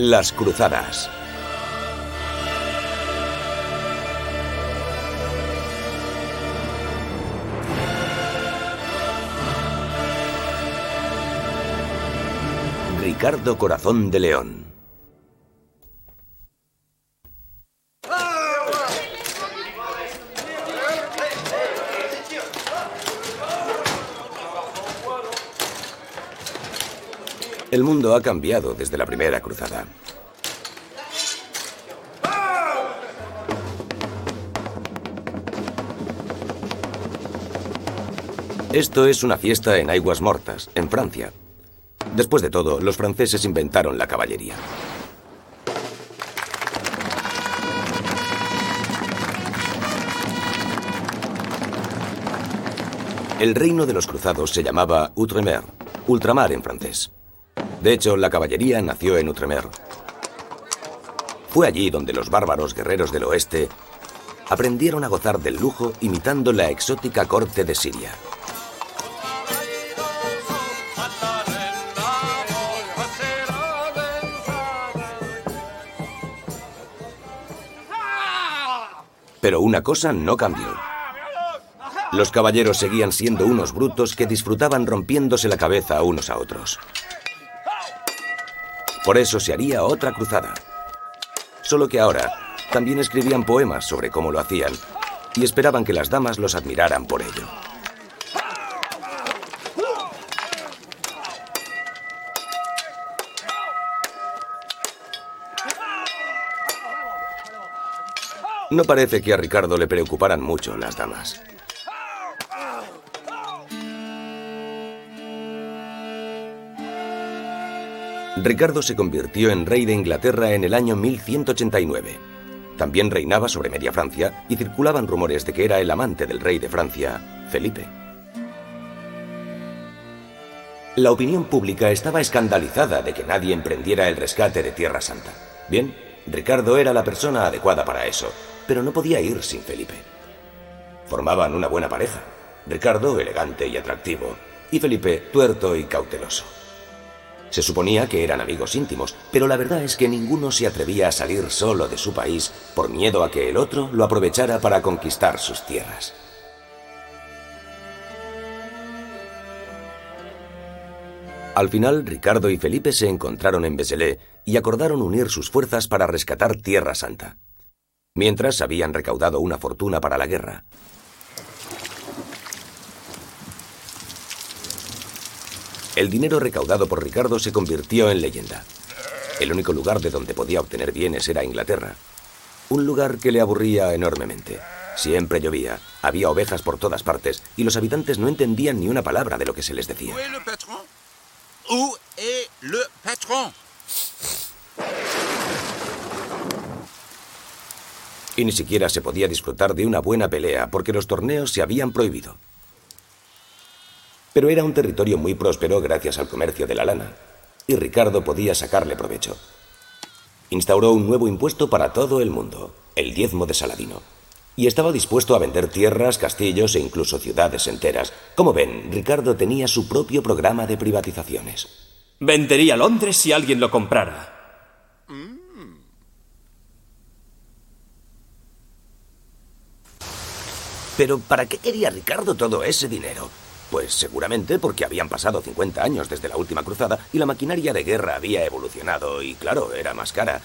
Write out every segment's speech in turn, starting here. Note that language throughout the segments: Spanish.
Las Cruzadas. Ricardo Corazón de León. El mundo ha cambiado desde la primera cruzada. Esto es una fiesta en Aguas Mortas, en Francia. Después de todo, los franceses inventaron la caballería. El reino de los cruzados se llamaba Outremer, ultramar en francés. De hecho, la caballería nació en Outremer. Fue allí donde los bárbaros guerreros del oeste aprendieron a gozar del lujo imitando la exótica corte de Siria. Pero una cosa no cambió. Los caballeros seguían siendo unos brutos que disfrutaban rompiéndose la cabeza unos a otros. Por eso se haría otra cruzada. Solo que ahora también escribían poemas sobre cómo lo hacían y esperaban que las damas los admiraran por ello. No parece que a Ricardo le preocuparan mucho las damas. Ricardo se convirtió en rey de Inglaterra en el año 1189. También reinaba sobre media Francia y circulaban rumores de que era el amante del rey de Francia, Felipe. La opinión pública estaba escandalizada de que nadie emprendiera el rescate de Tierra Santa. Bien, Ricardo era la persona adecuada para eso, pero no podía ir sin Felipe. Formaban una buena pareja. Ricardo elegante y atractivo, y Felipe tuerto y cauteloso. Se suponía que eran amigos íntimos, pero la verdad es que ninguno se atrevía a salir solo de su país por miedo a que el otro lo aprovechara para conquistar sus tierras. Al final, Ricardo y Felipe se encontraron en Beselé y acordaron unir sus fuerzas para rescatar Tierra Santa mientras habían recaudado una fortuna para la guerra. El dinero recaudado por Ricardo se convirtió en leyenda. El único lugar de donde podía obtener bienes era Inglaterra. Un lugar que le aburría enormemente. Siempre llovía, había ovejas por todas partes y los habitantes no entendían ni una palabra de lo que se les decía. y ni siquiera se podía disfrutar de una buena pelea porque los torneos se habían prohibido. Pero era un territorio muy próspero gracias al comercio de la lana, y Ricardo podía sacarle provecho. Instauró un nuevo impuesto para todo el mundo, el diezmo de Saladino, y estaba dispuesto a vender tierras, castillos e incluso ciudades enteras. Como ven, Ricardo tenía su propio programa de privatizaciones. Vendería Londres si alguien lo comprara. Pero ¿para qué quería Ricardo todo ese dinero? Pues seguramente porque habían pasado 50 años desde la última cruzada y la maquinaria de guerra había evolucionado y claro, era más cara.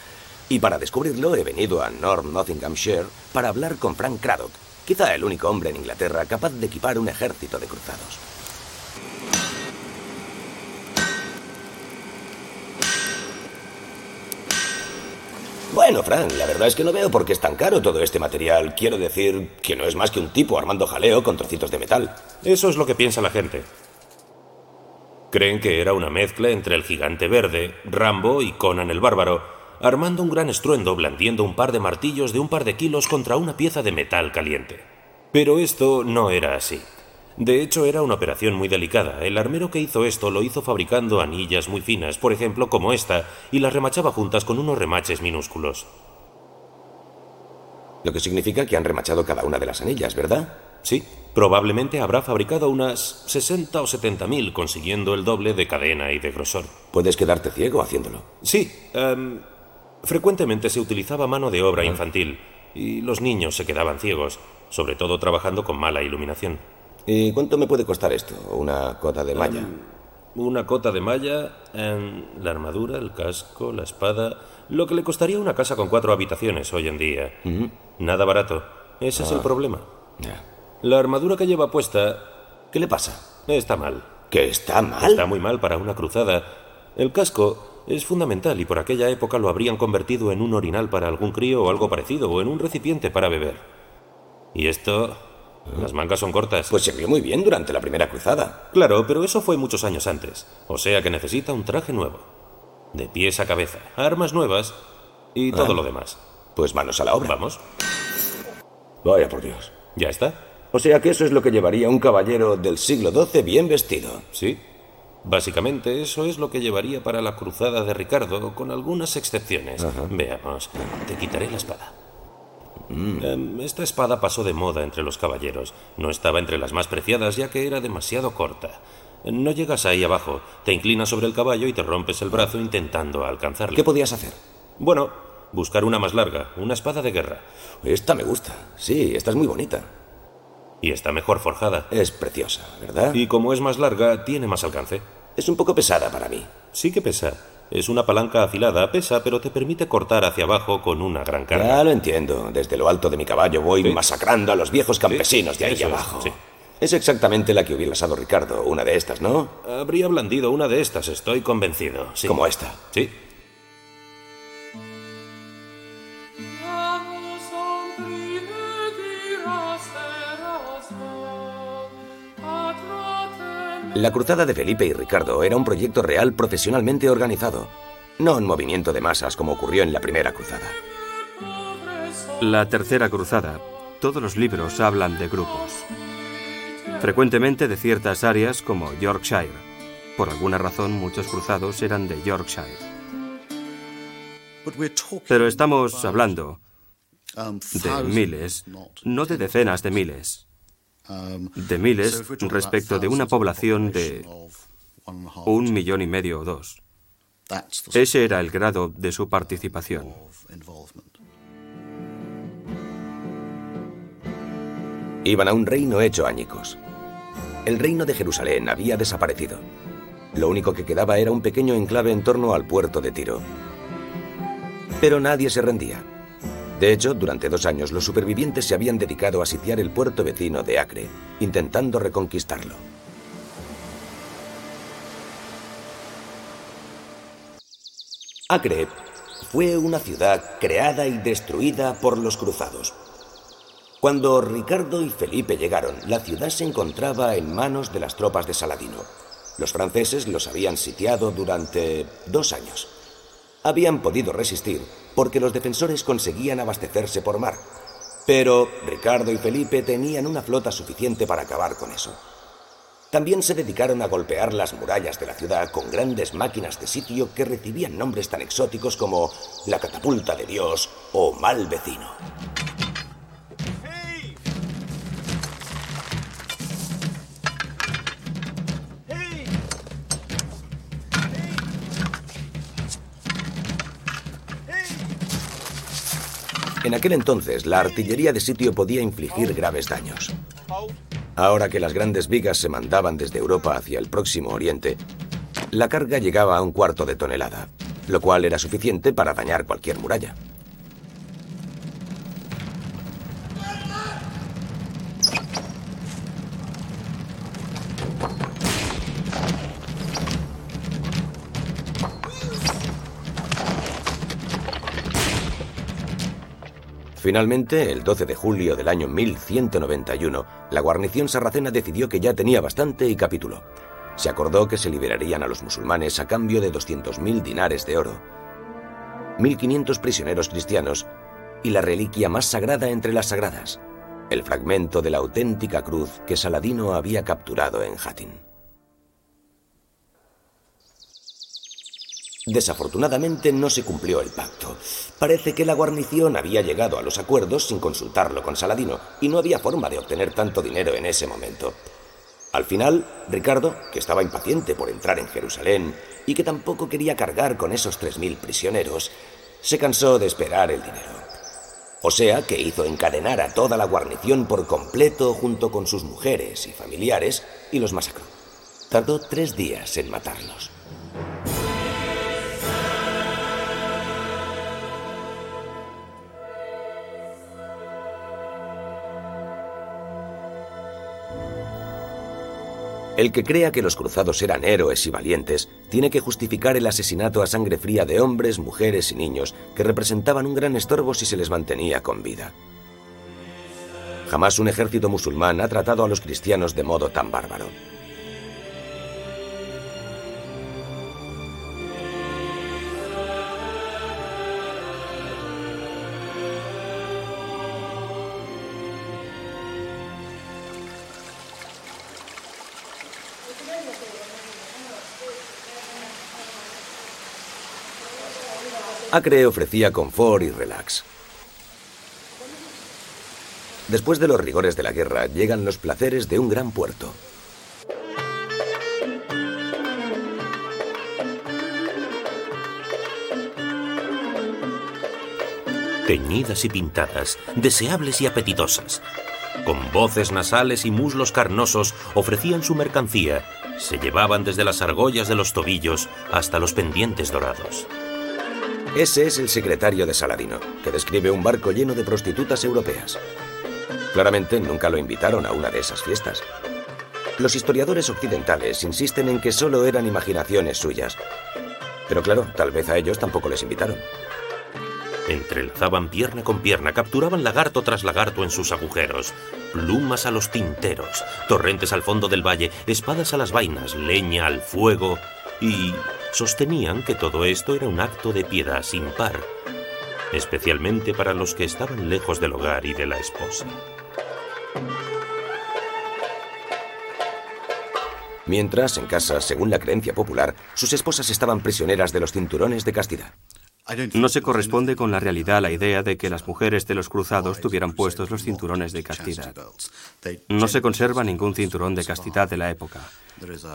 Y para descubrirlo he venido a North Nottinghamshire para hablar con Frank Craddock, quizá el único hombre en Inglaterra capaz de equipar un ejército de cruzados. Bueno, Frank, la verdad es que no veo por qué es tan caro todo este material. Quiero decir que no es más que un tipo armando jaleo con trocitos de metal. Eso es lo que piensa la gente. Creen que era una mezcla entre el gigante verde, Rambo y Conan el bárbaro, armando un gran estruendo blandiendo un par de martillos de un par de kilos contra una pieza de metal caliente. Pero esto no era así. De hecho, era una operación muy delicada. El armero que hizo esto lo hizo fabricando anillas muy finas, por ejemplo, como esta, y las remachaba juntas con unos remaches minúsculos. Lo que significa que han remachado cada una de las anillas, ¿verdad? Sí, probablemente habrá fabricado unas 60 o 70 mil, consiguiendo el doble de cadena y de grosor. Puedes quedarte ciego haciéndolo. Sí, em, frecuentemente se utilizaba mano de obra infantil y los niños se quedaban ciegos, sobre todo trabajando con mala iluminación. ¿Y cuánto me puede costar esto? Una cota de malla. Una cota de malla, em, la armadura, el casco, la espada, lo que le costaría una casa con cuatro habitaciones hoy en día. Nada barato. Ese es el problema. Ya. La armadura que lleva puesta ¿Qué le pasa? está mal. ¿Que está mal? Está muy mal para una cruzada. El casco es fundamental y por aquella época lo habrían convertido en un orinal para algún crío o algo parecido, o en un recipiente para beber. Y esto... Las mangas son cortas. Pues sirvió muy bien durante la primera cruzada. Claro, pero eso fue muchos años antes. O sea que necesita un traje nuevo. De pies a cabeza, armas nuevas y todo Ah. lo demás. Pues manos a la obra. Vamos, Vaya por Dios. ya está. O sea que eso es lo que llevaría un caballero del siglo XII bien vestido. Sí. Básicamente eso es lo que llevaría para la cruzada de Ricardo, con algunas excepciones. Veamos, te quitaré la espada. Em, esta espada pasó de moda entre los caballeros. No estaba entre las más preciadas ya que era demasiado corta. No llegas ahí abajo, te inclinas sobre el caballo y te rompes el brazo intentando alcanzarle. ¿Qué podías hacer? Bueno, buscar una más larga, una espada de guerra. Esta me gusta. Sí, esta es muy bonita. Y está mejor forjada. Es preciosa, ¿verdad? Y como es más larga, tiene más alcance. Es un poco pesada para mí. Sí que pesa. Es una palanca afilada, pesa, pero te permite cortar hacia abajo con una gran carga. Ya lo entiendo. Desde lo alto de mi caballo voy Sí. masacrando a los viejos campesinos de ahí eso es, abajo. sí. Es exactamente la que hubiera usado Ricardo, una de estas, ¿no? Habría blandido una de estas, estoy convencido. Sí. Como esta. Sí. La cruzada de Felipe y Ricardo era un proyecto real profesionalmente organizado, no un movimiento de masas como ocurrió en la primera cruzada. La tercera cruzada. Todos los libros hablan de grupos. Frecuentemente de ciertas áreas como Yorkshire. Por alguna razón muchos cruzados eran de Yorkshire. Pero estamos hablando de miles, no de decenas de miles. De miles respecto de una población de un millón y medio o dos. Ese era el grado de su participación. Iban a un reino hecho añicos. El reino de Jerusalén había desaparecido. Lo único que quedaba era un pequeño enclave en torno al puerto de Tiro. Pero nadie se rendía. De hecho, durante dos años los supervivientes se habían dedicado a sitiar el puerto vecino de Acre, intentando reconquistarlo. Acre fue una ciudad creada y destruida por los cruzados. Cuando Ricardo y Felipe llegaron, la ciudad se encontraba en manos de las tropas de Saladino. Los franceses los habían sitiado durante dos años. Habían podido resistir porque los defensores conseguían abastecerse por mar. Pero Ricardo y Felipe tenían una flota suficiente para acabar con eso. También se dedicaron a golpear las murallas de la ciudad con grandes máquinas de sitio que recibían nombres tan exóticos como la catapulta de Dios o mal vecino. En aquel entonces, la artillería de sitio podía infligir graves daños. Ahora que las grandes vigas se mandaban desde Europa hacia el próximo Oriente, la carga llegaba a un cuarto de tonelada, lo cual era suficiente para dañar cualquier muralla. Finalmente, el 12 de julio del año 1191, la guarnición sarracena decidió que ya tenía bastante y capituló. Se acordó que se liberarían a los musulmanes a cambio de 200.000 dinares de oro, 1.500 prisioneros cristianos y la reliquia más sagrada entre las sagradas, el fragmento de la auténtica cruz que Saladino había capturado en Hattin. Desafortunadamente no se cumplió el pacto. Parece que la guarnición había llegado a los acuerdos sin consultarlo con Saladino y no había forma de obtener tanto dinero en ese momento. Al final, Ricardo, que estaba impaciente por entrar en Jerusalén y que tampoco quería cargar con esos 3.000 prisioneros, se cansó de esperar el dinero. O sea que hizo encadenar a toda la guarnición por completo junto con sus mujeres y familiares y los masacró. Tardó tres días en matarlos. El que crea que los cruzados eran héroes y valientes tiene que justificar el asesinato a sangre fría de hombres, mujeres y niños que representaban un gran estorbo si se les mantenía con vida. Jamás un ejército musulmán ha tratado a los cristianos de modo tan bárbaro. Acre ofrecía confort y relax. Después de los rigores de la guerra llegan los placeres de un gran puerto. Teñidas y pintadas, deseables y apetitosas. Con voces nasales y muslos carnosos ofrecían su mercancía. Se llevaban desde las argollas de los tobillos hasta los pendientes dorados. Ese es el secretario de Saladino, que describe un barco lleno de prostitutas europeas. Claramente nunca lo invitaron a una de esas fiestas. Los historiadores occidentales insisten en que solo eran imaginaciones suyas. Pero claro, tal vez a ellos tampoco les invitaron. Entrelazaban pierna con pierna, capturaban lagarto tras lagarto en sus agujeros, plumas a los tinteros, torrentes al fondo del valle, espadas a las vainas, leña al fuego y sostenían que todo esto era un acto de piedad sin par, especialmente para los que estaban lejos del hogar y de la esposa. Mientras, en casa, según la creencia popular, sus esposas estaban prisioneras de los cinturones de castidad. No se corresponde con la realidad la idea de que las mujeres de los cruzados tuvieran puestos los cinturones de castidad. No se conserva ningún cinturón de castidad de la época.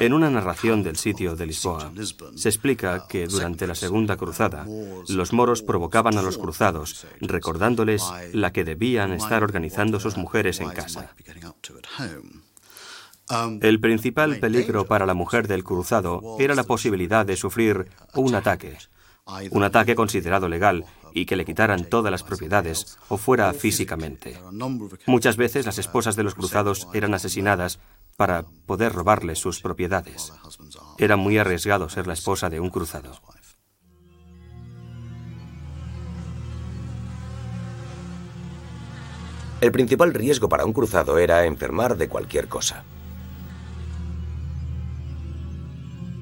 En una narración del sitio de Lisboa, se explica que durante la Segunda Cruzada, los moros provocaban a los cruzados, recordándoles la que debían estar organizando sus mujeres en casa. El principal peligro para la mujer del cruzado era la posibilidad de sufrir un ataque, un ataque considerado legal y que le quitaran todas las propiedades o fuera físicamente. Muchas veces las esposas de los cruzados eran asesinadas para poder robarles sus propiedades. Era muy arriesgado ser la esposa de un cruzado. El principal riesgo para un cruzado era enfermar de cualquier cosa.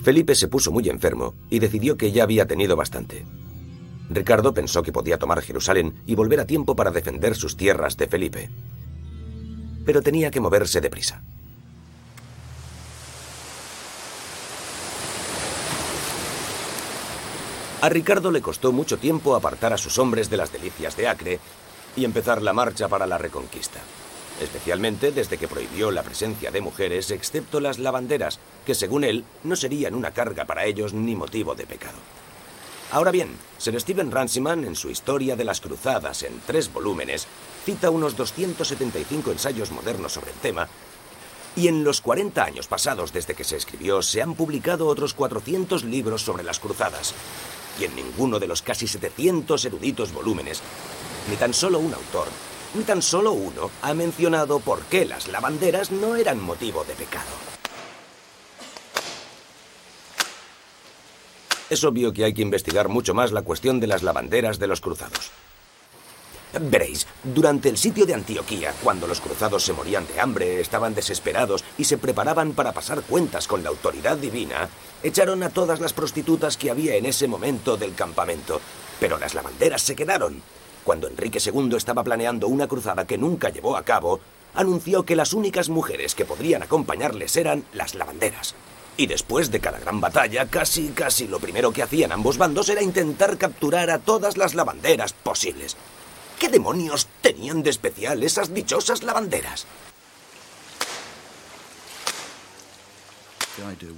Felipe se puso muy enfermo y decidió que ya había tenido bastante. Ricardo pensó que podía tomar Jerusalén y volver a tiempo para defender sus tierras de Felipe. Pero tenía que moverse deprisa. A Ricardo le costó mucho tiempo apartar a sus hombres de las delicias de Acre y empezar la marcha para la reconquista especialmente desde que prohibió la presencia de mujeres excepto las lavanderas, que según él no serían una carga para ellos ni motivo de pecado. Ahora bien, Sir Stephen Runciman, en su Historia de las Cruzadas en tres volúmenes, cita unos 275 ensayos modernos sobre el tema, y en los 40 años pasados desde que se escribió se han publicado otros 400 libros sobre las cruzadas, y en ninguno de los casi 700 eruditos volúmenes, ni tan solo un autor ni tan solo uno ha mencionado por qué las lavanderas no eran motivo de pecado. Es obvio que hay que investigar mucho más la cuestión de las lavanderas de los cruzados. Veréis, durante el sitio de Antioquía, cuando los cruzados se morían de hambre, estaban desesperados y se preparaban para pasar cuentas con la autoridad divina, echaron a todas las prostitutas que había en ese momento del campamento. Pero las lavanderas se quedaron cuando Enrique II estaba planeando una cruzada que nunca llevó a cabo, anunció que las únicas mujeres que podrían acompañarles eran las lavanderas. Y después de cada gran batalla, casi, casi lo primero que hacían ambos bandos era intentar capturar a todas las lavanderas posibles. ¿Qué demonios tenían de especial esas dichosas lavanderas?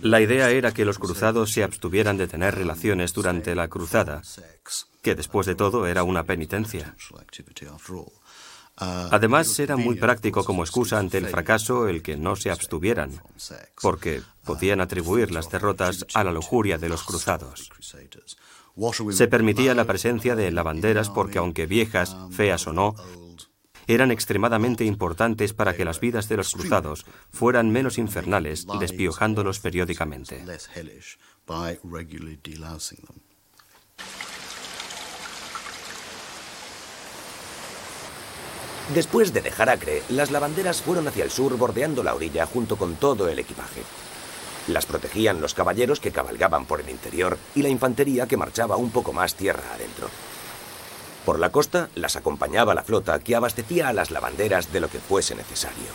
La idea era que los cruzados se abstuvieran de tener relaciones durante la cruzada, que después de todo era una penitencia. Además, era muy práctico como excusa ante el fracaso el que no se abstuvieran, porque podían atribuir las derrotas a la lujuria de los cruzados. Se permitía la presencia de lavanderas porque aunque viejas, feas o no, eran extremadamente importantes para que las vidas de los cruzados fueran menos infernales, despiojándolos periódicamente. Después de dejar Acre, las lavanderas fueron hacia el sur bordeando la orilla junto con todo el equipaje. Las protegían los caballeros que cabalgaban por el interior y la infantería que marchaba un poco más tierra adentro. Por la costa las acompañaba la flota que abastecía a las lavanderas de lo que fuese necesario.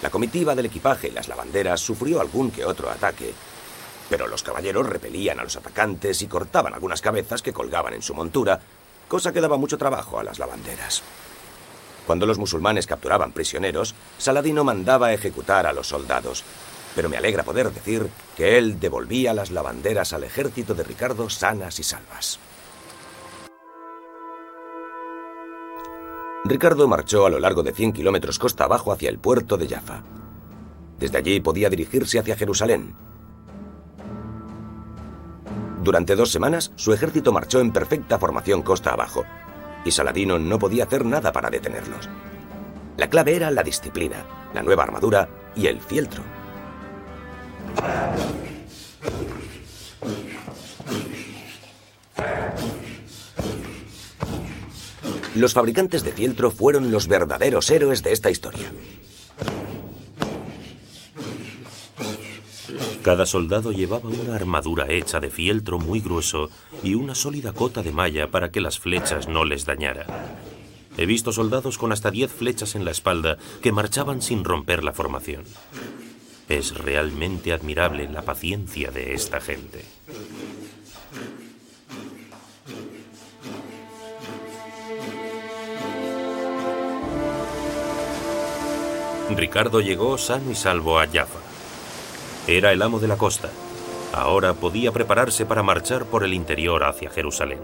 La comitiva del equipaje y las lavanderas sufrió algún que otro ataque, pero los caballeros repelían a los atacantes y cortaban algunas cabezas que colgaban en su montura, cosa que daba mucho trabajo a las lavanderas. Cuando los musulmanes capturaban prisioneros, Saladino mandaba ejecutar a los soldados, pero me alegra poder decir que él devolvía las lavanderas al ejército de Ricardo sanas y salvas. Ricardo marchó a lo largo de 100 kilómetros costa abajo hacia el puerto de Jaffa. Desde allí podía dirigirse hacia Jerusalén. Durante dos semanas, su ejército marchó en perfecta formación costa abajo, y Saladino no podía hacer nada para detenerlos. La clave era la disciplina, la nueva armadura y el fieltro. Los fabricantes de fieltro fueron los verdaderos héroes de esta historia. Cada soldado llevaba una armadura hecha de fieltro muy grueso y una sólida cota de malla para que las flechas no les dañaran. He visto soldados con hasta 10 flechas en la espalda que marchaban sin romper la formación. Es realmente admirable la paciencia de esta gente. Ricardo llegó sano y salvo a Jaffa. Era el amo de la costa. Ahora podía prepararse para marchar por el interior hacia Jerusalén.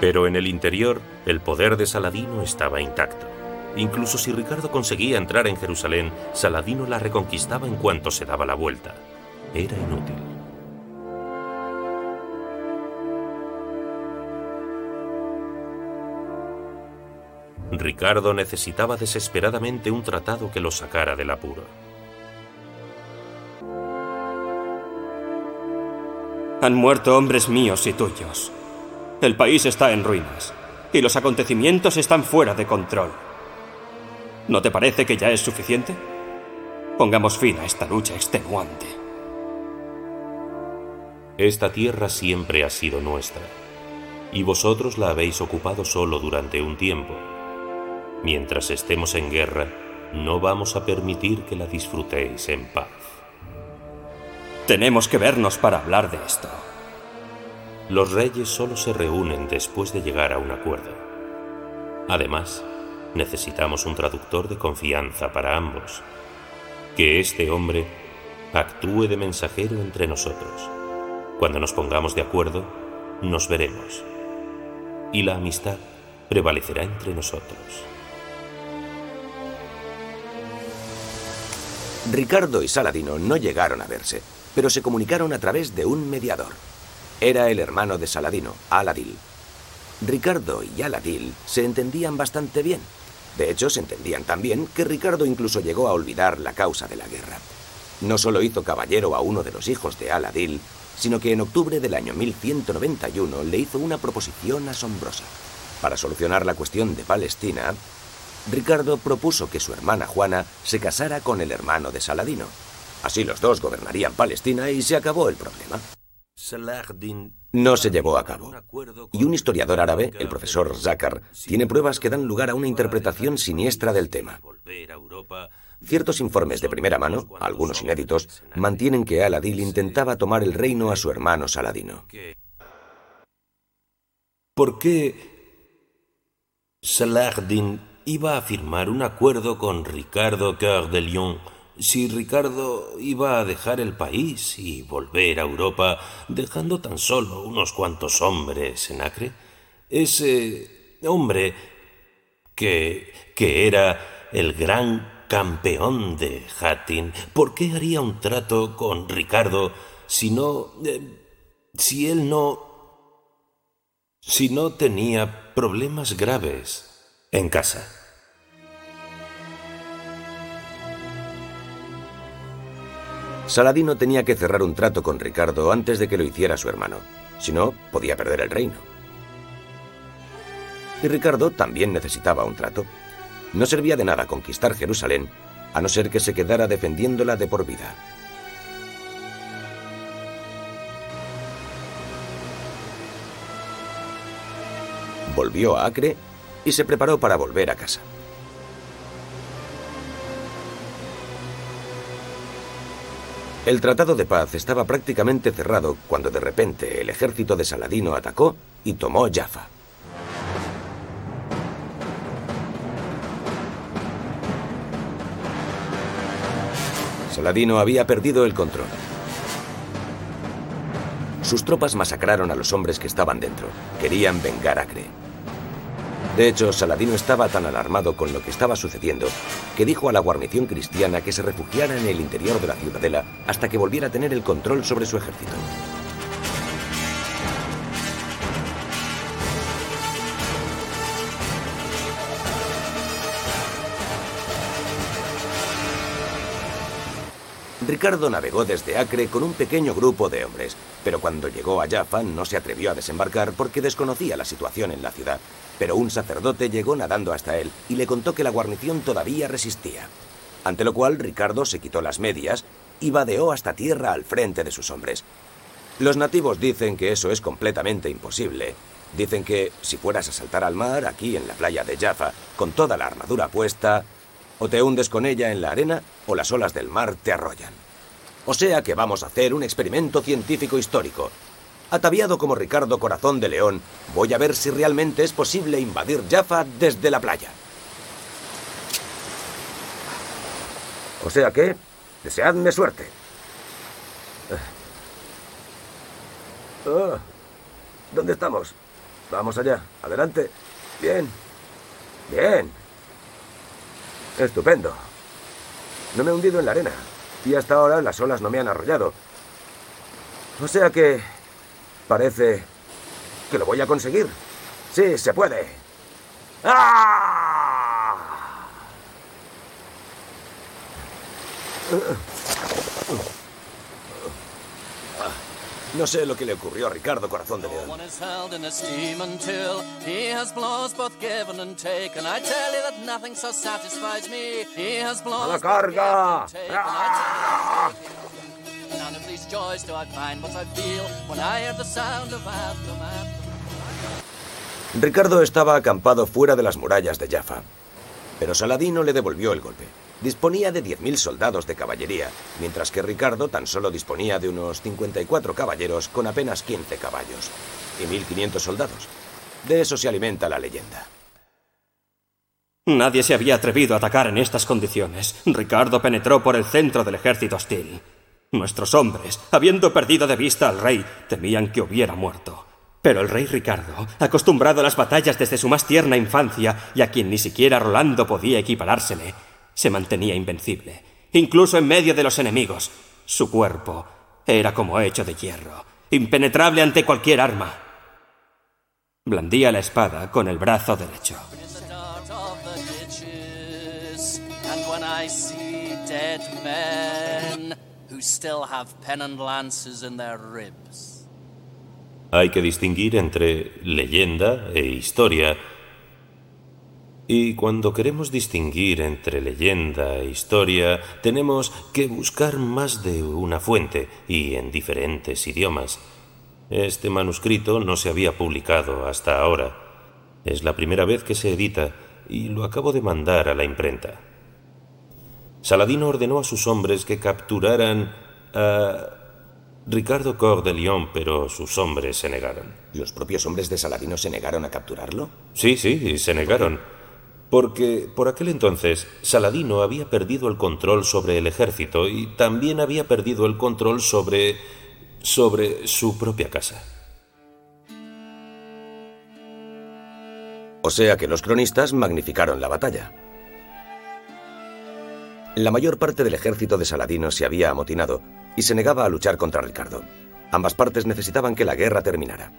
Pero en el interior, el poder de Saladino estaba intacto. Incluso si Ricardo conseguía entrar en Jerusalén, Saladino la reconquistaba en cuanto se daba la vuelta era inútil. Ricardo necesitaba desesperadamente un tratado que lo sacara del apuro. Han muerto hombres míos y tuyos. El país está en ruinas y los acontecimientos están fuera de control. ¿No te parece que ya es suficiente? Pongamos fin a esta lucha extenuante. Esta tierra siempre ha sido nuestra, y vosotros la habéis ocupado solo durante un tiempo. Mientras estemos en guerra, no vamos a permitir que la disfrutéis en paz. Tenemos que vernos para hablar de esto. Los reyes solo se reúnen después de llegar a un acuerdo. Además, necesitamos un traductor de confianza para ambos. Que este hombre actúe de mensajero entre nosotros. Cuando nos pongamos de acuerdo, nos veremos. Y la amistad prevalecerá entre nosotros. Ricardo y Saladino no llegaron a verse, pero se comunicaron a través de un mediador. Era el hermano de Saladino, Aladil. Ricardo y Aladil se entendían bastante bien. De hecho, se entendían tan bien que Ricardo incluso llegó a olvidar la causa de la guerra. No solo hizo caballero a uno de los hijos de Aladil, sino que en octubre del año 1191 le hizo una proposición asombrosa. Para solucionar la cuestión de Palestina, Ricardo propuso que su hermana Juana se casara con el hermano de Saladino. Así los dos gobernarían Palestina y se acabó el problema. No se llevó a cabo. Y un historiador árabe, el profesor Zakar, tiene pruebas que dan lugar a una interpretación siniestra del tema. Ciertos informes de primera mano, algunos inéditos, mantienen que Aladil intentaba tomar el reino a su hermano Saladino. ¿Por qué Saladin iba a firmar un acuerdo con Ricardo Coeur de Lyon si Ricardo iba a dejar el país y volver a Europa dejando tan solo unos cuantos hombres en Acre? Ese hombre que, que era el gran campeón de Hattin, ¿por qué haría un trato con Ricardo si no... Eh, si él no... si no tenía problemas graves en casa? Saladino tenía que cerrar un trato con Ricardo antes de que lo hiciera su hermano. Si no, podía perder el reino. Y Ricardo también necesitaba un trato. No servía de nada conquistar Jerusalén, a no ser que se quedara defendiéndola de por vida. Volvió a Acre y se preparó para volver a casa. El tratado de paz estaba prácticamente cerrado cuando de repente el ejército de Saladino atacó y tomó Jaffa. Saladino había perdido el control. Sus tropas masacraron a los hombres que estaban dentro. Querían vengar a Acre. De hecho, Saladino estaba tan alarmado con lo que estaba sucediendo que dijo a la guarnición cristiana que se refugiara en el interior de la ciudadela hasta que volviera a tener el control sobre su ejército. Ricardo navegó desde Acre con un pequeño grupo de hombres, pero cuando llegó a Jaffa no se atrevió a desembarcar porque desconocía la situación en la ciudad pero un sacerdote llegó nadando hasta él y le contó que la guarnición todavía resistía. Ante lo cual Ricardo se quitó las medias y vadeó hasta tierra al frente de sus hombres. Los nativos dicen que eso es completamente imposible. Dicen que si fueras a saltar al mar, aquí en la playa de Jaffa, con toda la armadura puesta, o te hundes con ella en la arena o las olas del mar te arrollan. O sea que vamos a hacer un experimento científico histórico, Ataviado como Ricardo Corazón de León, voy a ver si realmente es posible invadir Jaffa desde la playa. O sea que, deseadme suerte. Ah, ¿Dónde estamos? Vamos allá. Adelante. Bien. Bien. Estupendo. No me he hundido en la arena. Y hasta ahora las olas no me han arrollado. O sea que Parece que lo voy a conseguir. Sí, se puede. ¡Ah! No sé lo que le ocurrió a Ricardo Corazón de León. ¡A la carga! Ricardo estaba acampado fuera de las murallas de Jaffa, pero Saladino le devolvió el golpe. Disponía de 10.000 soldados de caballería, mientras que Ricardo tan solo disponía de unos 54 caballeros con apenas 15 caballos y 1.500 soldados. De eso se alimenta la leyenda. Nadie se había atrevido a atacar en estas condiciones. Ricardo penetró por el centro del ejército hostil. Nuestros hombres, habiendo perdido de vista al rey, temían que hubiera muerto. Pero el rey Ricardo, acostumbrado a las batallas desde su más tierna infancia y a quien ni siquiera Rolando podía equiparársele, se mantenía invencible, incluso en medio de los enemigos. Su cuerpo era como hecho de hierro, impenetrable ante cualquier arma. Blandía la espada con el brazo derecho. Hay que distinguir entre leyenda e historia. Y cuando queremos distinguir entre leyenda e historia, tenemos que buscar más de una fuente y en diferentes idiomas. Este manuscrito no se había publicado hasta ahora. Es la primera vez que se edita y lo acabo de mandar a la imprenta. Saladino ordenó a sus hombres que capturaran a Ricardo Cor de Lyon, pero sus hombres se negaron. ¿Los propios hombres de Saladino se negaron a capturarlo? Sí, sí, se negaron. Porque por aquel entonces Saladino había perdido el control sobre el ejército y también había perdido el control sobre sobre su propia casa. O sea que los cronistas magnificaron la batalla. La mayor parte del ejército de Saladino se había amotinado y se negaba a luchar contra Ricardo. Ambas partes necesitaban que la guerra terminara.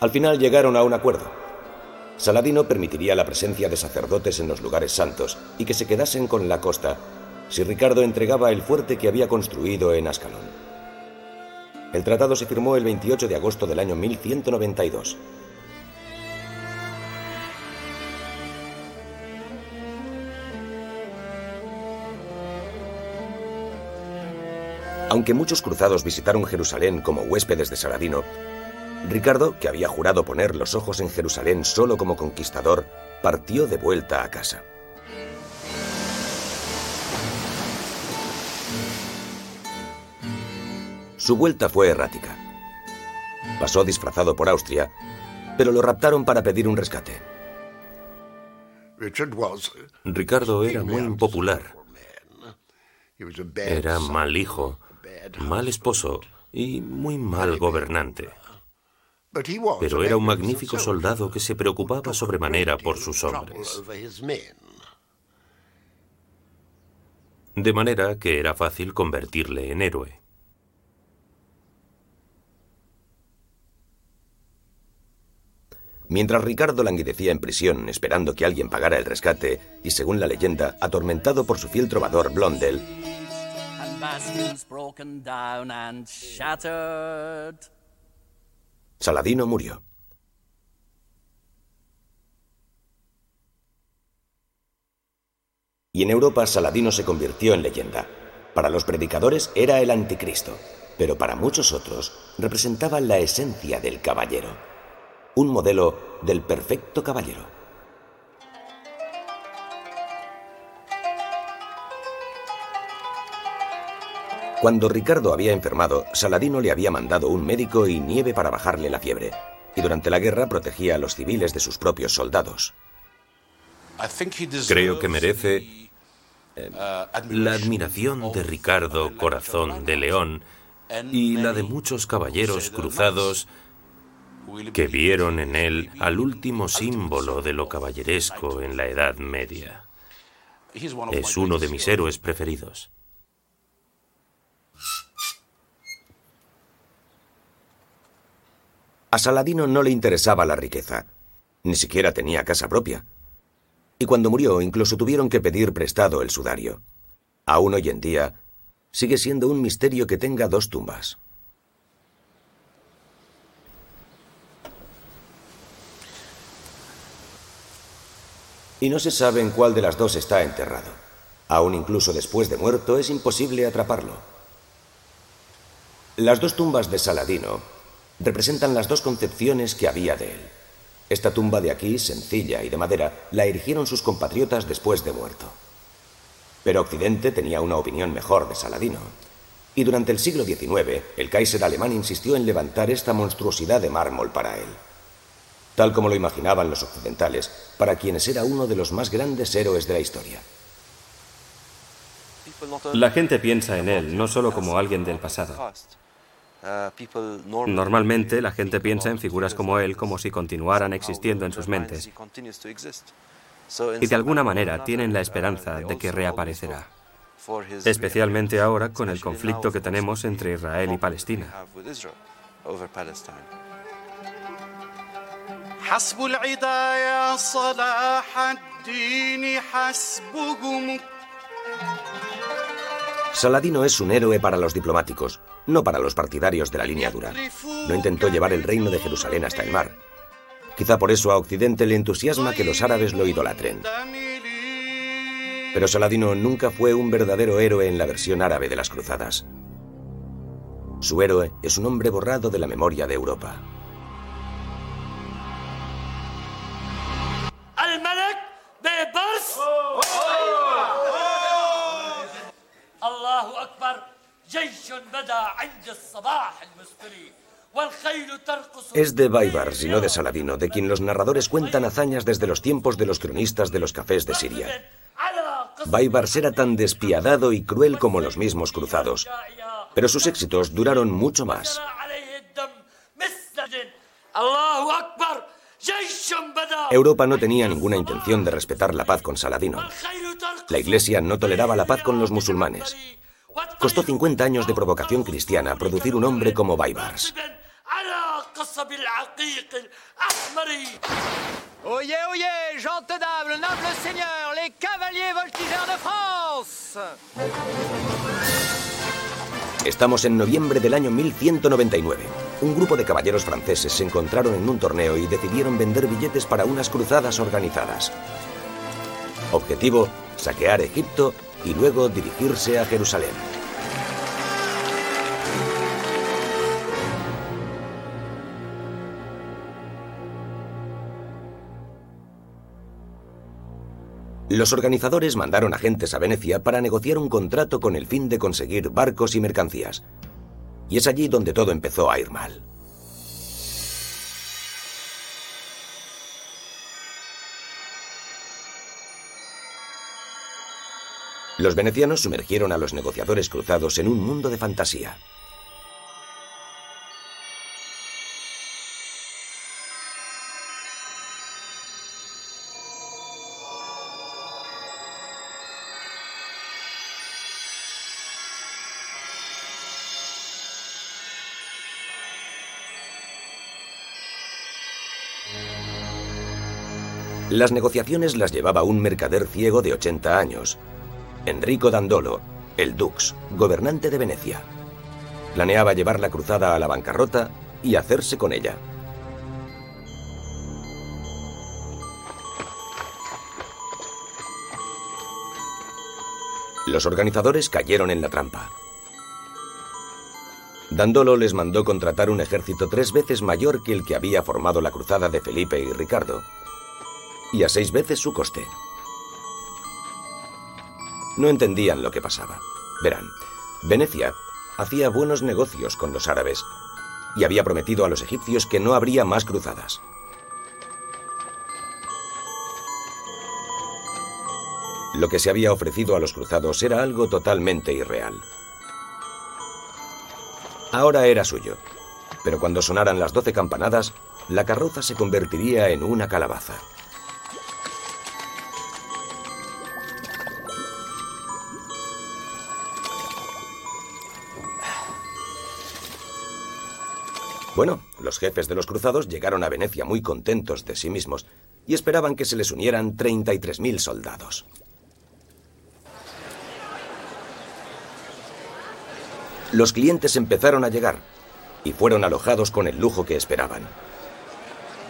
Al final llegaron a un acuerdo. Saladino permitiría la presencia de sacerdotes en los lugares santos y que se quedasen con la costa si Ricardo entregaba el fuerte que había construido en Ascalón. El tratado se firmó el 28 de agosto del año 1192. Aunque muchos cruzados visitaron Jerusalén como huéspedes de Saladino, Ricardo, que había jurado poner los ojos en Jerusalén solo como conquistador, partió de vuelta a casa. Su vuelta fue errática. Pasó disfrazado por Austria, pero lo raptaron para pedir un rescate. Ricardo era muy impopular. Era mal hijo, mal esposo y muy mal gobernante. Pero era un magnífico soldado que se preocupaba sobremanera por sus hombres. De manera que era fácil convertirle en héroe. Mientras Ricardo languidecía en prisión esperando que alguien pagara el rescate y, según la leyenda, atormentado por su fiel trovador Blondel, Saladino murió. Y en Europa Saladino se convirtió en leyenda. Para los predicadores era el anticristo, pero para muchos otros representaba la esencia del caballero, un modelo del perfecto caballero. Cuando Ricardo había enfermado, Saladino le había mandado un médico y nieve para bajarle la fiebre, y durante la guerra protegía a los civiles de sus propios soldados. Creo que merece eh, la admiración de Ricardo Corazón de León y la de muchos caballeros cruzados que vieron en él al último símbolo de lo caballeresco en la Edad Media. Es uno de mis héroes preferidos. A Saladino no le interesaba la riqueza. Ni siquiera tenía casa propia. Y cuando murió incluso tuvieron que pedir prestado el sudario. Aún hoy en día sigue siendo un misterio que tenga dos tumbas. Y no se sabe en cuál de las dos está enterrado. Aún incluso después de muerto es imposible atraparlo. Las dos tumbas de Saladino representan las dos concepciones que había de él. Esta tumba de aquí, sencilla y de madera, la erigieron sus compatriotas después de muerto. Pero Occidente tenía una opinión mejor de Saladino. Y durante el siglo XIX, el Kaiser alemán insistió en levantar esta monstruosidad de mármol para él. Tal como lo imaginaban los occidentales, para quienes era uno de los más grandes héroes de la historia. La gente piensa en él no solo como alguien del pasado, Normalmente la gente piensa en figuras como él como si continuaran existiendo en sus mentes. Y de alguna manera tienen la esperanza de que reaparecerá, especialmente ahora con el conflicto que tenemos entre Israel y Palestina. Saladino es un héroe para los diplomáticos, no para los partidarios de la línea dura. No intentó llevar el reino de Jerusalén hasta el mar. Quizá por eso a Occidente le entusiasma que los árabes lo idolatren. Pero Saladino nunca fue un verdadero héroe en la versión árabe de las cruzadas. Su héroe es un hombre borrado de la memoria de Europa. Es de Baibars y no de Saladino, de quien los narradores cuentan hazañas desde los tiempos de los cronistas de los cafés de Siria. Baibars era tan despiadado y cruel como los mismos cruzados, pero sus éxitos duraron mucho más. Europa no tenía ninguna intención de respetar la paz con Saladino. La Iglesia no toleraba la paz con los musulmanes. Costó 50 años de provocación cristiana producir un hombre como Baibars. Oye, oye, gente dame, noble señor, les cavaliers voltigeurs de France. Estamos en noviembre del año 1199. Un grupo de caballeros franceses se encontraron en un torneo y decidieron vender billetes para unas cruzadas organizadas. Objetivo, saquear Egipto y luego dirigirse a Jerusalén. Los organizadores mandaron agentes a Venecia para negociar un contrato con el fin de conseguir barcos y mercancías. Y es allí donde todo empezó a ir mal. Los venecianos sumergieron a los negociadores cruzados en un mundo de fantasía. Las negociaciones las llevaba un mercader ciego de 80 años, Enrico Dandolo, el Dux, gobernante de Venecia. Planeaba llevar la cruzada a la bancarrota y hacerse con ella. Los organizadores cayeron en la trampa. Dandolo les mandó contratar un ejército tres veces mayor que el que había formado la cruzada de Felipe y Ricardo, y a seis veces su coste. No entendían lo que pasaba. Verán, Venecia hacía buenos negocios con los árabes y había prometido a los egipcios que no habría más cruzadas. Lo que se había ofrecido a los cruzados era algo totalmente irreal. Ahora era suyo, pero cuando sonaran las doce campanadas, la carroza se convertiría en una calabaza. Bueno, los jefes de los cruzados llegaron a Venecia muy contentos de sí mismos y esperaban que se les unieran 33.000 soldados. Los clientes empezaron a llegar y fueron alojados con el lujo que esperaban.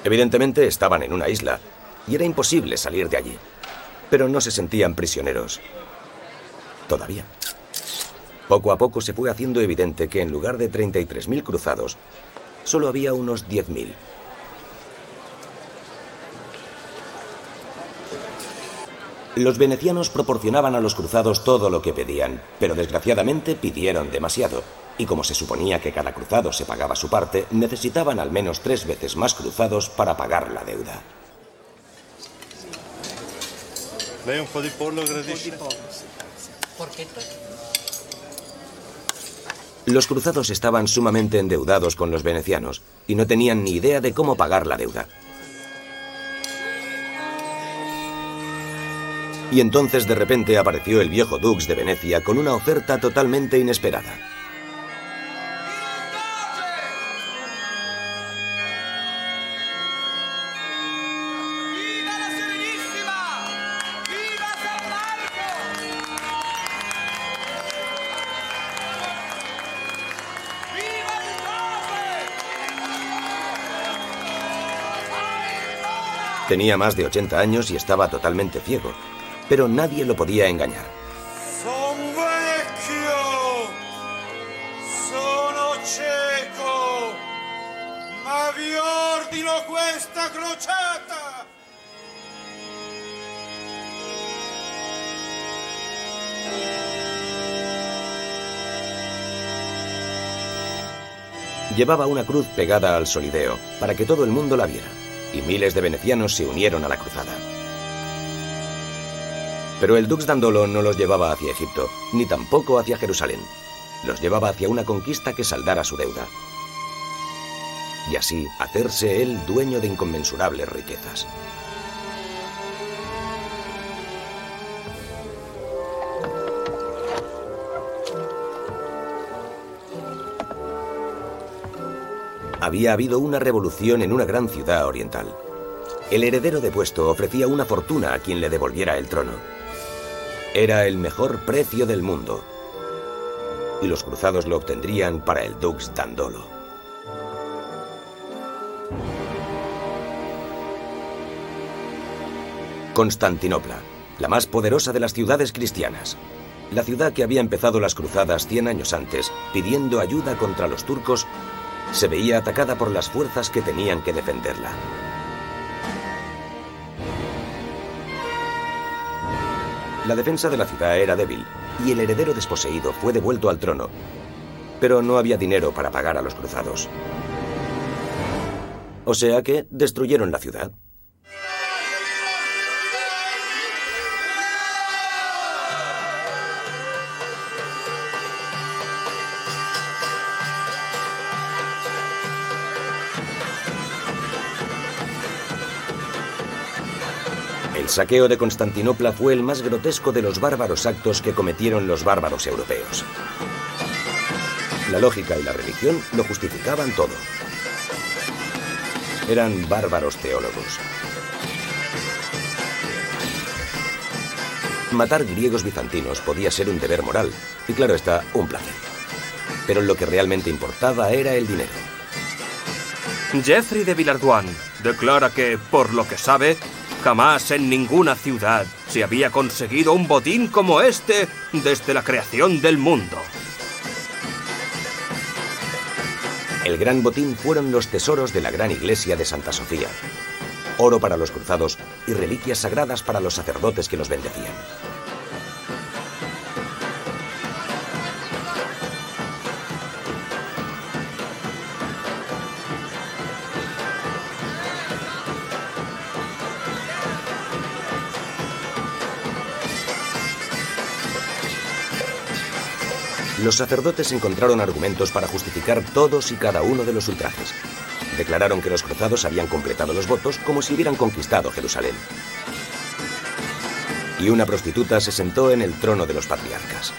Evidentemente estaban en una isla y era imposible salir de allí, pero no se sentían prisioneros. Todavía. Poco a poco se fue haciendo evidente que en lugar de 33.000 cruzados, solo había unos 10.000. Los venecianos proporcionaban a los cruzados todo lo que pedían, pero desgraciadamente pidieron demasiado. Y como se suponía que cada cruzado se pagaba su parte, necesitaban al menos tres veces más cruzados para pagar la deuda. Los cruzados estaban sumamente endeudados con los venecianos y no tenían ni idea de cómo pagar la deuda. Y entonces de repente apareció el viejo Dux de Venecia con una oferta totalmente inesperada. Tenía más de 80 años y estaba totalmente ciego, pero nadie lo podía engañar. Llevaba una cruz pegada al solideo para que todo el mundo la viera, y miles de venecianos se unieron a la cruzada. Pero el Dux Dandolo no los llevaba hacia Egipto, ni tampoco hacia Jerusalén. Los llevaba hacia una conquista que saldara su deuda. Y así hacerse él dueño de inconmensurables riquezas. Había habido una revolución en una gran ciudad oriental. El heredero de puesto ofrecía una fortuna a quien le devolviera el trono. Era el mejor precio del mundo. Y los cruzados lo obtendrían para el Dux Dandolo. Constantinopla, la más poderosa de las ciudades cristianas. La ciudad que había empezado las cruzadas 100 años antes, pidiendo ayuda contra los turcos se veía atacada por las fuerzas que tenían que defenderla. La defensa de la ciudad era débil y el heredero desposeído fue devuelto al trono, pero no había dinero para pagar a los cruzados. O sea que destruyeron la ciudad. El saqueo de Constantinopla fue el más grotesco de los bárbaros actos que cometieron los bárbaros europeos. La lógica y la religión lo justificaban todo. Eran bárbaros teólogos. Matar griegos bizantinos podía ser un deber moral, y claro está, un placer. Pero lo que realmente importaba era el dinero. Jeffrey de Villardois declara que, por lo que sabe, Jamás en ninguna ciudad se había conseguido un botín como este desde la creación del mundo. El gran botín fueron los tesoros de la gran iglesia de Santa Sofía. Oro para los cruzados y reliquias sagradas para los sacerdotes que los bendecían. Los sacerdotes encontraron argumentos para justificar todos y cada uno de los ultrajes. Declararon que los cruzados habían completado los votos como si hubieran conquistado Jerusalén. Y una prostituta se sentó en el trono de los patriarcas.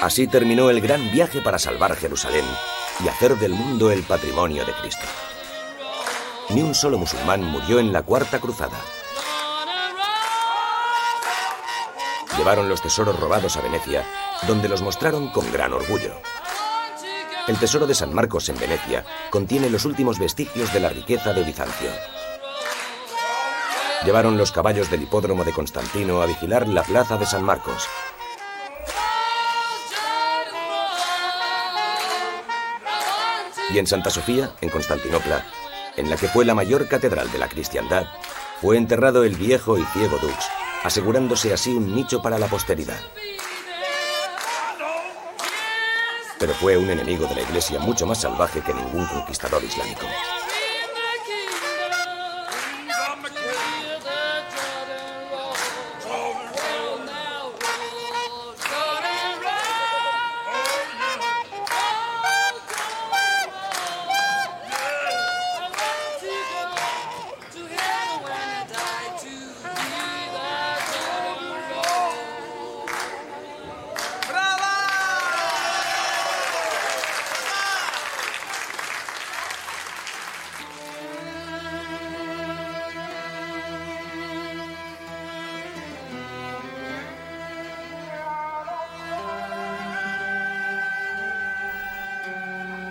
Así terminó el gran viaje para salvar Jerusalén y hacer del mundo el patrimonio de Cristo. Ni un solo musulmán murió en la Cuarta Cruzada. Llevaron los tesoros robados a Venecia, donde los mostraron con gran orgullo. El tesoro de San Marcos en Venecia contiene los últimos vestigios de la riqueza de Bizancio. Llevaron los caballos del hipódromo de Constantino a vigilar la plaza de San Marcos, y en Santa Sofía, en Constantinopla, en la que fue la mayor catedral de la cristiandad, fue enterrado el viejo y ciego Dux, asegurándose así un nicho para la posteridad. Pero fue un enemigo de la iglesia mucho más salvaje que ningún conquistador islámico.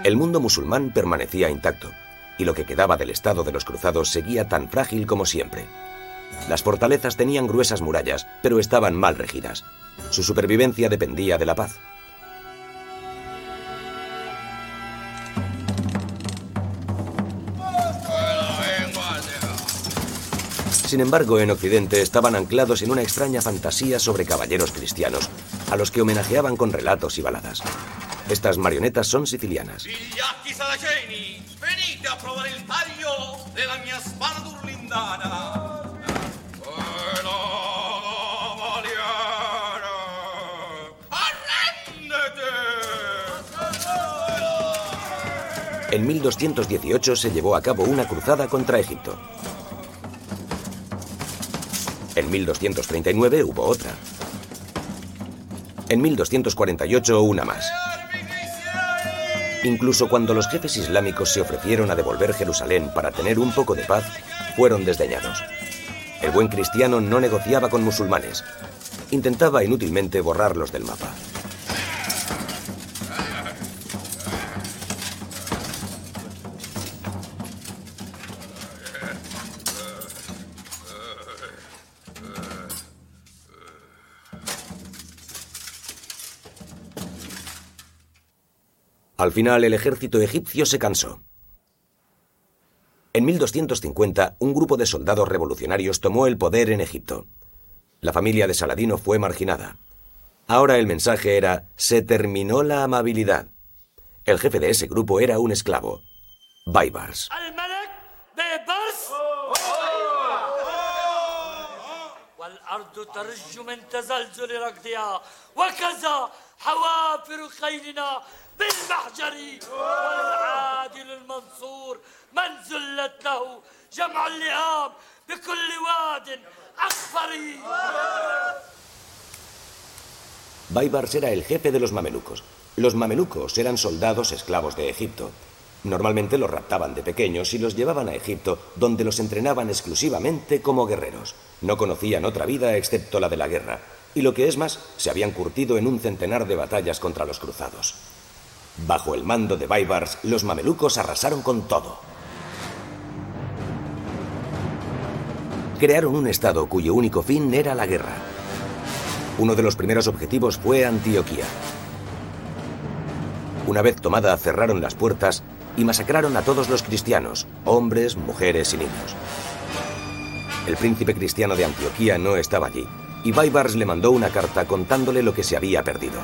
El mundo musulmán permanecía intacto, y lo que quedaba del estado de los cruzados seguía tan frágil como siempre. Las fortalezas tenían gruesas murallas, pero estaban mal regidas. Su supervivencia dependía de la paz. Sin embargo, en Occidente estaban anclados en una extraña fantasía sobre caballeros cristianos, a los que homenajeaban con relatos y baladas. Estas marionetas son sicilianas. En 1218 se llevó a cabo una cruzada contra Egipto. En 1239 hubo otra. En 1248 una más. Incluso cuando los jefes islámicos se ofrecieron a devolver Jerusalén para tener un poco de paz, fueron desdeñados. El buen cristiano no negociaba con musulmanes. Intentaba inútilmente borrarlos del mapa. Al final el ejército egipcio se cansó. En 1250, un grupo de soldados revolucionarios tomó el poder en Egipto. La familia de Saladino fue marginada. Ahora el mensaje era, se terminó la amabilidad. El jefe de ese grupo era un esclavo, Baibars. Baibars era el jefe de los mamelucos. Los mamelucos eran soldados esclavos de Egipto. Normalmente los raptaban de pequeños y los llevaban a Egipto, donde los entrenaban exclusivamente como guerreros. No conocían otra vida excepto la de la guerra, y lo que es más, se habían curtido en un centenar de batallas contra los cruzados. Bajo el mando de Baibars, los mamelucos arrasaron con todo. Crearon un estado cuyo único fin era la guerra. Uno de los primeros objetivos fue Antioquía. Una vez tomada, cerraron las puertas y masacraron a todos los cristianos, hombres, mujeres y niños. El príncipe cristiano de Antioquía no estaba allí, y Baibars le mandó una carta contándole lo que se había perdido.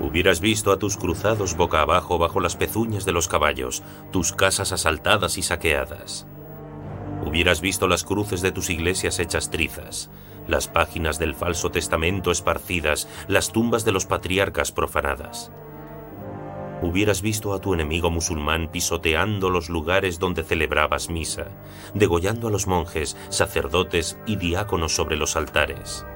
Hubieras visto a tus cruzados boca abajo bajo las pezuñas de los caballos, tus casas asaltadas y saqueadas. Hubieras visto las cruces de tus iglesias hechas trizas, las páginas del falso testamento esparcidas, las tumbas de los patriarcas profanadas. Hubieras visto a tu enemigo musulmán pisoteando los lugares donde celebrabas misa, degollando a los monjes, sacerdotes y diáconos sobre los altares.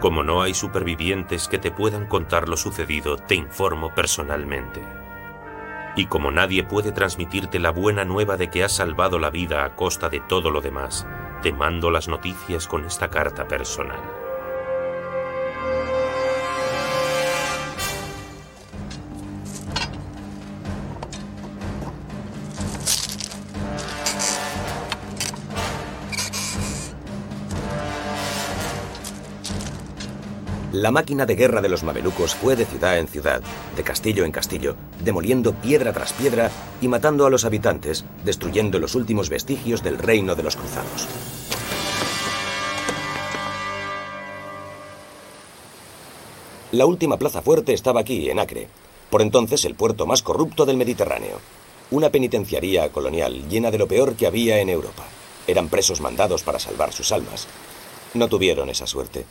Como no hay supervivientes que te puedan contar lo sucedido, te informo personalmente. Y como nadie puede transmitirte la buena nueva de que has salvado la vida a costa de todo lo demás, te mando las noticias con esta carta personal. La máquina de guerra de los mamelucos fue de ciudad en ciudad, de castillo en castillo, demoliendo piedra tras piedra y matando a los habitantes, destruyendo los últimos vestigios del reino de los cruzados. La última plaza fuerte estaba aquí, en Acre, por entonces el puerto más corrupto del Mediterráneo. Una penitenciaría colonial llena de lo peor que había en Europa. Eran presos mandados para salvar sus almas. No tuvieron esa suerte.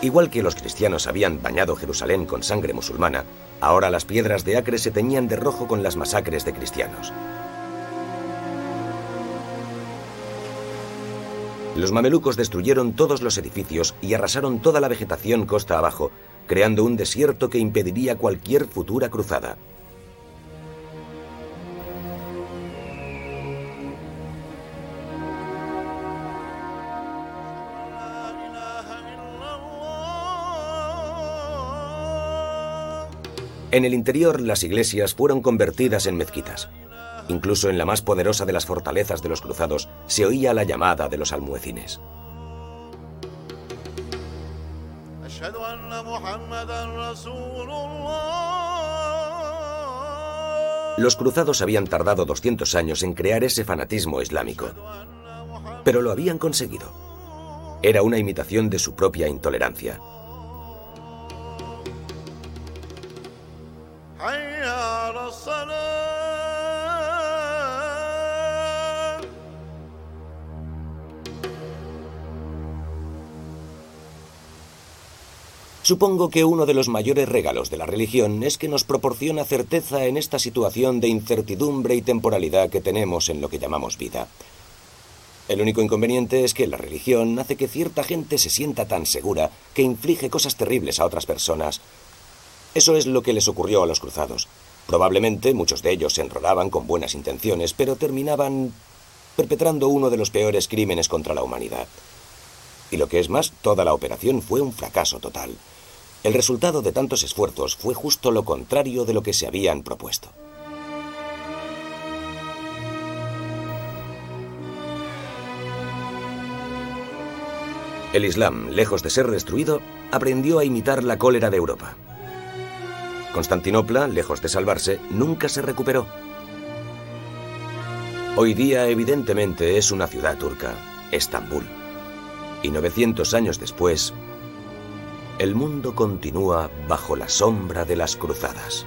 Igual que los cristianos habían bañado Jerusalén con sangre musulmana, ahora las piedras de Acre se teñían de rojo con las masacres de cristianos. Los mamelucos destruyeron todos los edificios y arrasaron toda la vegetación costa abajo, creando un desierto que impediría cualquier futura cruzada. En el interior, las iglesias fueron convertidas en mezquitas. Incluso en la más poderosa de las fortalezas de los cruzados se oía la llamada de los almuecines. Los cruzados habían tardado 200 años en crear ese fanatismo islámico, pero lo habían conseguido. Era una imitación de su propia intolerancia. Supongo que uno de los mayores regalos de la religión es que nos proporciona certeza en esta situación de incertidumbre y temporalidad que tenemos en lo que llamamos vida. El único inconveniente es que la religión hace que cierta gente se sienta tan segura que inflige cosas terribles a otras personas. Eso es lo que les ocurrió a los cruzados. Probablemente muchos de ellos se enrolaban con buenas intenciones, pero terminaban perpetrando uno de los peores crímenes contra la humanidad. Y lo que es más, toda la operación fue un fracaso total. El resultado de tantos esfuerzos fue justo lo contrario de lo que se habían propuesto. El Islam, lejos de ser destruido, aprendió a imitar la cólera de Europa. Constantinopla, lejos de salvarse, nunca se recuperó. Hoy día, evidentemente, es una ciudad turca, Estambul. Y 900 años después, el mundo continúa bajo la sombra de las cruzadas.